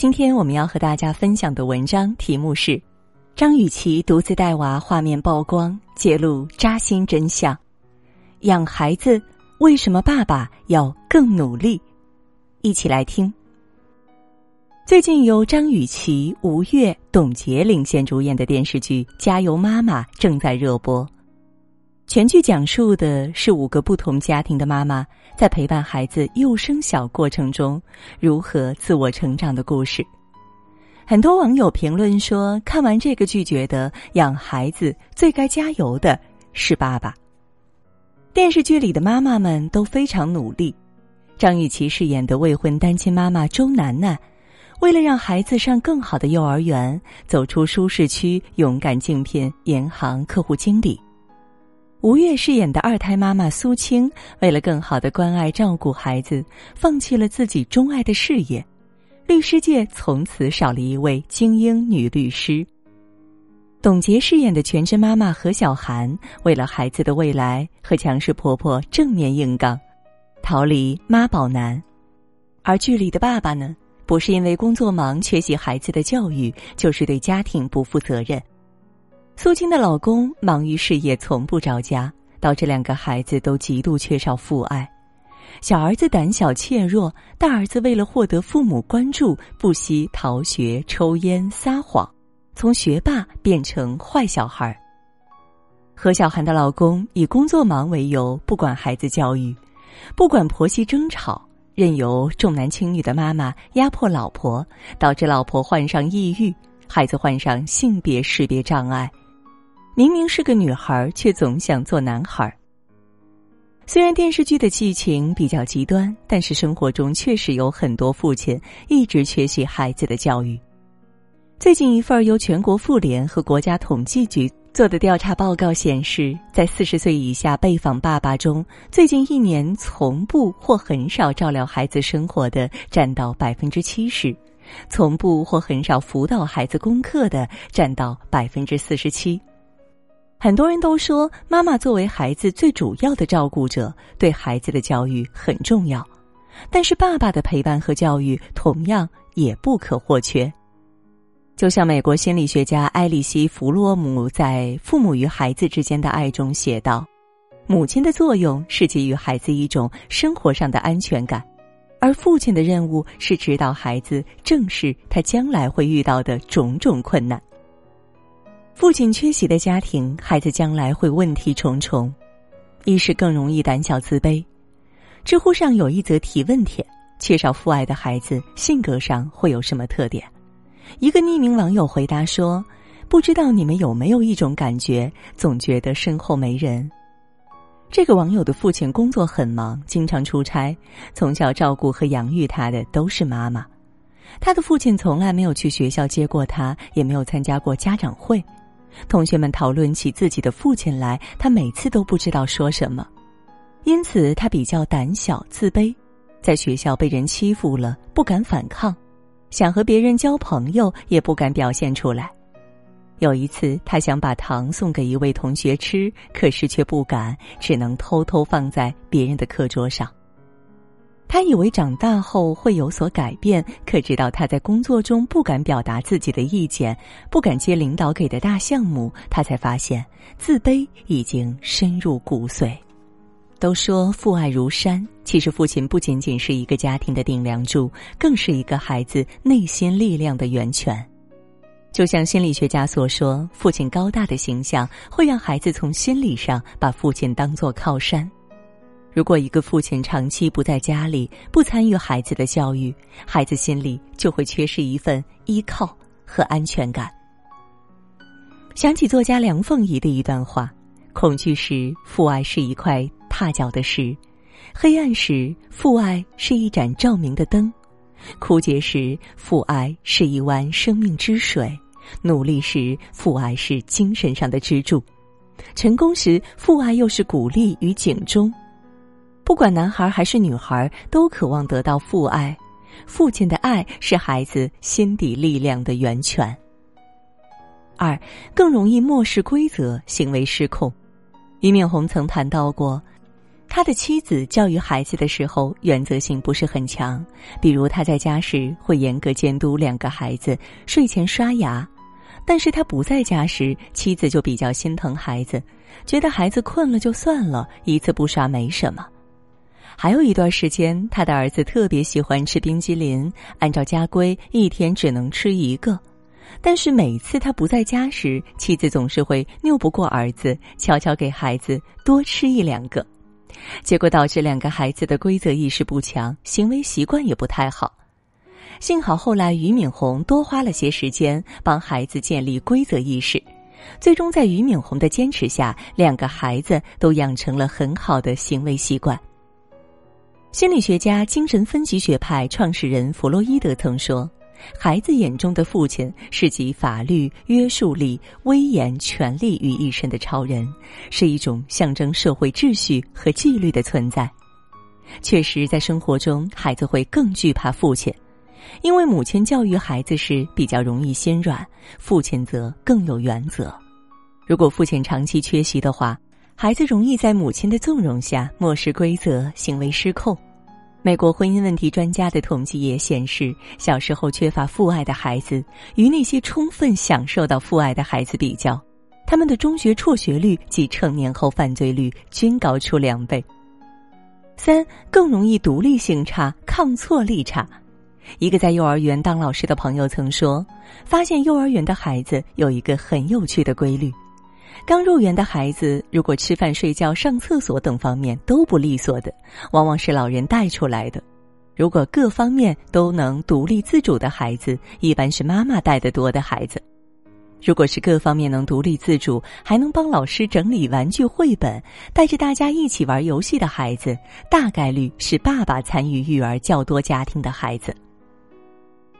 今天我们要和大家分享的文章题目是：张雨绮独自带娃画面曝光，揭露扎心真相。养孩子为什么爸爸要更努力？一起来听。最近由张雨绮、吴越、董洁领衔主演的电视剧《加油妈妈》正在热播。全剧讲述的是五个不同家庭的妈妈在陪伴孩子幼升小过程中如何自我成长的故事。很多网友评论说，看完这个剧，觉得养孩子最该加油的是爸爸。电视剧里的妈妈们都非常努力。张雨绮饰演的未婚单亲妈妈周楠楠，为了让孩子上更好的幼儿园，走出舒适区，勇敢竞聘银行客户经理。吴越饰演的二胎妈妈苏青，为了更好的关爱照顾孩子，放弃了自己钟爱的事业，律师界从此少了一位精英女律师。董洁饰演的全职妈妈何小涵，为了孩子的未来和强势婆婆正面硬刚，逃离妈宝男。而剧里的爸爸呢，不是因为工作忙缺席孩子的教育，就是对家庭不负责任。苏青的老公忙于事业，从不着家，导致两个孩子都极度缺少父爱。小儿子胆小怯弱，大儿子为了获得父母关注，不惜逃学、抽烟、撒谎，从学霸变成坏小孩。何小涵的老公以工作忙为由，不管孩子教育，不管婆媳争吵，任由重男轻女的妈妈压迫老婆，导致老婆患上抑郁，孩子患上性别识别障碍。明明是个女孩，却总想做男孩。虽然电视剧的剧情比较极端，但是生活中确实有很多父亲一直缺席孩子的教育。最近一份由全国妇联和国家统计局做的调查报告显示，在四十岁以下被访爸爸中，最近一年从不或很少照料孩子生活的占到百分之七十，从不或很少辅导孩子功课的占到百分之四十七。很多人都说，妈妈作为孩子最主要的照顾者，对孩子的教育很重要。但是，爸爸的陪伴和教育同样也不可或缺。就像美国心理学家埃里希·弗洛姆在《父母与孩子之间的爱》中写道：“母亲的作用是给予孩子一种生活上的安全感，而父亲的任务是指导孩子正视他将来会遇到的种种困难。”父亲缺席的家庭，孩子将来会问题重重，一是更容易胆小自卑。知乎上有一则提问帖：缺少父爱的孩子性格上会有什么特点？一个匿名网友回答说：“不知道你们有没有一种感觉，总觉得身后没人。”这个网友的父亲工作很忙，经常出差，从小照顾和养育他的都是妈妈。他的父亲从来没有去学校接过他，也没有参加过家长会。同学们讨论起自己的父亲来，他每次都不知道说什么，因此他比较胆小自卑，在学校被人欺负了不敢反抗，想和别人交朋友也不敢表现出来。有一次，他想把糖送给一位同学吃，可是却不敢，只能偷偷放在别人的课桌上。他以为长大后会有所改变，可直到他在工作中不敢表达自己的意见，不敢接领导给的大项目，他才发现自卑已经深入骨髓。都说父爱如山，其实父亲不仅仅是一个家庭的顶梁柱，更是一个孩子内心力量的源泉。就像心理学家所说，父亲高大的形象会让孩子从心理上把父亲当作靠山。如果一个父亲长期不在家里，不参与孩子的教育，孩子心里就会缺失一份依靠和安全感。想起作家梁凤仪的一段话：恐惧时，父爱是一块踏脚的石；黑暗时，父爱是一盏照明的灯；枯竭时，父爱是一湾生命之水；努力时，父爱是精神上的支柱；成功时，父爱又是鼓励与警钟。不管男孩还是女孩，都渴望得到父爱。父亲的爱是孩子心底力量的源泉。二，更容易漠视规则，行为失控。俞敏洪曾谈到过，他的妻子教育孩子的时候原则性不是很强，比如他在家时会严格监督两个孩子睡前刷牙，但是他不在家时，妻子就比较心疼孩子，觉得孩子困了就算了，一次不刷没什么。还有一段时间，他的儿子特别喜欢吃冰激凌，按照家规一天只能吃一个，但是每次他不在家时，妻子总是会拗不过儿子，悄悄给孩子多吃一两个。结果导致两个孩子的规则意识不强，行为习惯也不太好。幸好后来俞敏洪多花了些时间帮孩子建立规则意识，最终在俞敏洪的坚持下，两个孩子都养成了很好的行为习惯。心理学家、精神分析学派创始人弗洛伊德曾说。孩子眼中的父亲是集法律约束力、威严、权力于一身的超人，是一种象征社会秩序和纪律的存在。确实，在生活中，孩子会更惧怕父亲，因为母亲教育孩子时比较容易心软，父亲则更有原则。如果父亲长期缺席的话，孩子容易在母亲的纵容下漠视规则，行为失控。美国婚姻问题专家的统计也显示，小时候缺乏父爱的孩子，与那些充分享受到父爱的孩子比较，他们的中学辍学率及成年后犯罪率均高出两倍。三更容易独立性差、抗挫力差。一个在幼儿园当老师的朋友曾说，发现幼儿园的孩子有一个很有趣的规律。刚入园的孩子，如果吃饭、睡觉、上厕所等方面都不利索的，往往是老人带出来的；如果各方面都能独立自主的孩子，一般是妈妈带的多的孩子；如果是各方面能独立自主，还能帮老师整理玩具、绘本，带着大家一起玩游戏的孩子，大概率是爸爸参与育儿较多家庭的孩子。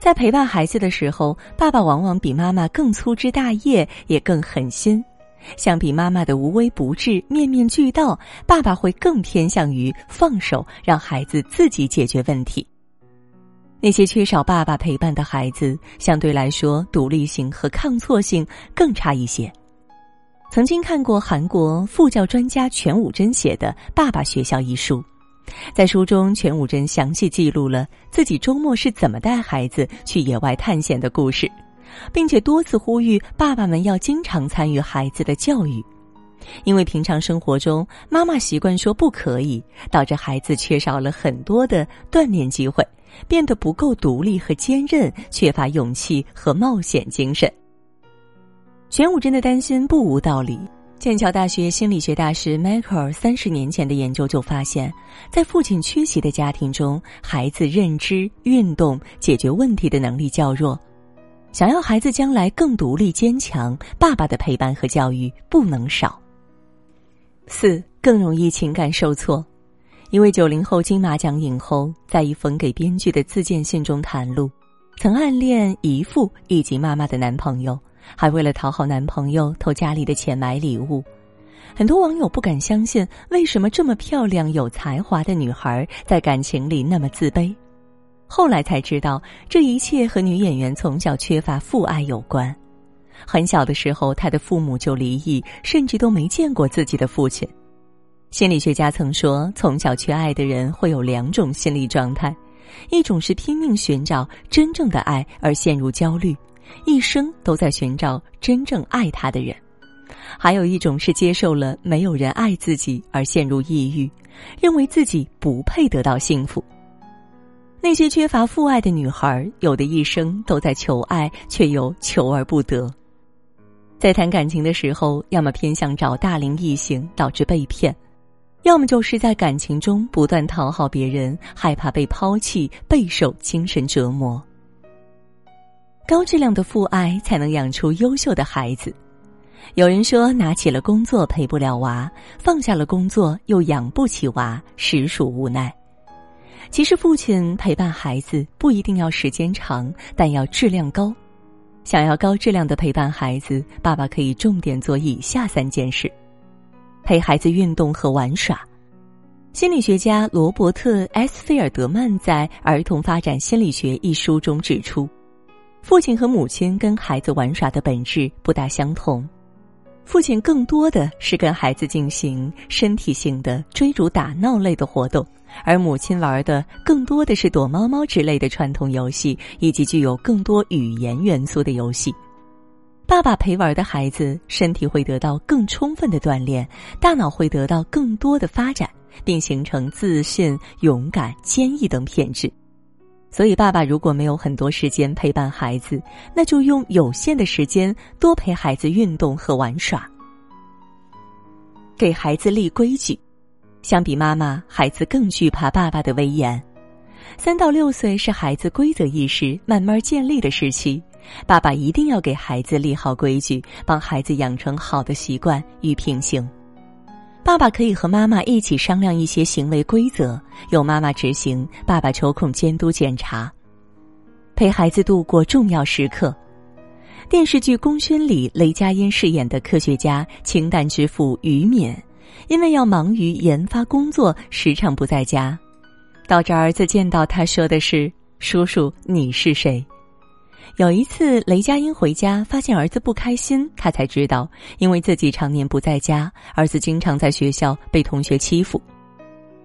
在陪伴孩子的时候，爸爸往往比妈妈更粗枝大叶，也更狠心。相比妈妈的无微不至、面面俱到，爸爸会更偏向于放手，让孩子自己解决问题。那些缺少爸爸陪伴的孩子，相对来说独立性和抗挫性更差一些。曾经看过韩国副教专家全武贞写的《爸爸学校》一书，在书中，全武贞详细记录了自己周末是怎么带孩子去野外探险的故事。并且多次呼吁爸爸们要经常参与孩子的教育，因为平常生活中妈妈习惯说不可以，导致孩子缺少了很多的锻炼机会，变得不够独立和坚韧，缺乏勇气和冒险精神。玄武真的担心不无道理。剑桥大学心理学大师迈克尔三十年前的研究就发现，在父亲缺席的家庭中，孩子认知、运动、解决问题的能力较弱。想要孩子将来更独立坚强，爸爸的陪伴和教育不能少。四更容易情感受挫，一位九零后金马奖影后在一封给编剧的自荐信中袒露，曾暗恋姨父以及妈妈的男朋友，还为了讨好男朋友偷家里的钱买礼物。很多网友不敢相信，为什么这么漂亮有才华的女孩在感情里那么自卑？后来才知道，这一切和女演员从小缺乏父爱有关。很小的时候，她的父母就离异，甚至都没见过自己的父亲。心理学家曾说，从小缺爱的人会有两种心理状态：一种是拼命寻找真正的爱而陷入焦虑，一生都在寻找真正爱他的人；还有一种是接受了没有人爱自己而陷入抑郁，认为自己不配得到幸福。那些缺乏父爱的女孩，有的一生都在求爱，却又求而不得。在谈感情的时候，要么偏向找大龄异性，导致被骗；要么就是在感情中不断讨好别人，害怕被抛弃，备受精神折磨。高质量的父爱才能养出优秀的孩子。有人说，拿起了工作陪不了娃，放下了工作又养不起娃，实属无奈。其实，父亲陪伴孩子不一定要时间长，但要质量高。想要高质量的陪伴孩子，爸爸可以重点做以下三件事：陪孩子运动和玩耍。心理学家罗伯特 ·S. 菲尔德曼在《儿童发展心理学》一书中指出，父亲和母亲跟孩子玩耍的本质不大相同。父亲更多的是跟孩子进行身体性的追逐打闹类的活动，而母亲玩的更多的是躲猫猫之类的传统游戏，以及具有更多语言元素的游戏。爸爸陪玩的孩子身体会得到更充分的锻炼，大脑会得到更多的发展，并形成自信、勇敢、坚毅等品质。所以，爸爸如果没有很多时间陪伴孩子，那就用有限的时间多陪孩子运动和玩耍，给孩子立规矩。相比妈妈，孩子更惧怕爸爸的威严。三到六岁是孩子规则意识慢慢建立的时期，爸爸一定要给孩子立好规矩，帮孩子养成好的习惯与品行。爸爸可以和妈妈一起商量一些行为规则，由妈妈执行，爸爸抽空监督检查，陪孩子度过重要时刻。电视剧《功勋》里，雷佳音饰演的科学家清淡之父于敏，因为要忙于研发工作，时常不在家。导致儿子见到他说的是：“叔叔，你是谁？”有一次，雷佳音回家发现儿子不开心，他才知道，因为自己常年不在家，儿子经常在学校被同学欺负。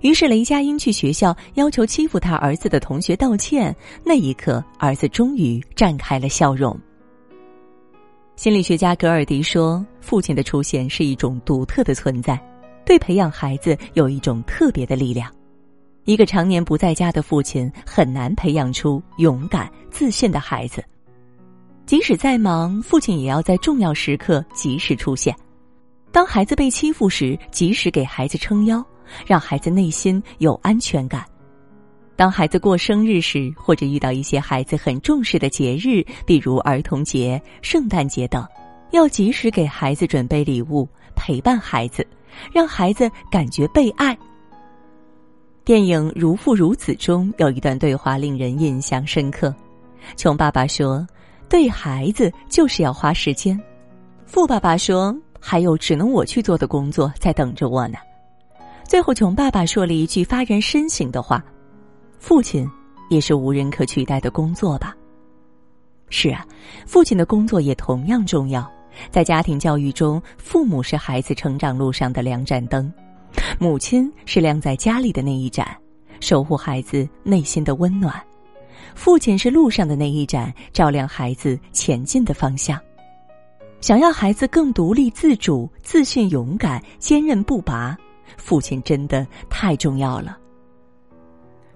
于是，雷佳音去学校要求欺负他儿子的同学道歉。那一刻，儿子终于绽开了笑容。心理学家格尔迪说：“父亲的出现是一种独特的存在，对培养孩子有一种特别的力量。一个常年不在家的父亲，很难培养出勇敢、自信的孩子。”即使再忙，父亲也要在重要时刻及时出现。当孩子被欺负时，及时给孩子撑腰，让孩子内心有安全感。当孩子过生日时，或者遇到一些孩子很重视的节日，比如儿童节、圣诞节等，要及时给孩子准备礼物，陪伴孩子，让孩子感觉被爱。电影《如父如子》中有一段对话令人印象深刻，穷爸爸说。对孩子就是要花时间，富爸爸说：“还有只能我去做的工作在等着我呢。”最后，穷爸爸说了一句发人深省的话：“父亲也是无人可取代的工作吧？”是啊，父亲的工作也同样重要。在家庭教育中，父母是孩子成长路上的两盏灯，母亲是亮在家里的那一盏，守护孩子内心的温暖。父亲是路上的那一盏，照亮孩子前进的方向。想要孩子更独立自主、自信、勇敢、坚韧不拔，父亲真的太重要了。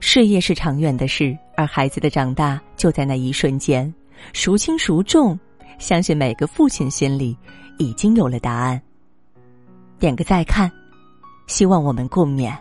事业是长远的事，而孩子的长大就在那一瞬间。孰轻孰重，相信每个父亲心里已经有了答案。点个再看，希望我们共勉。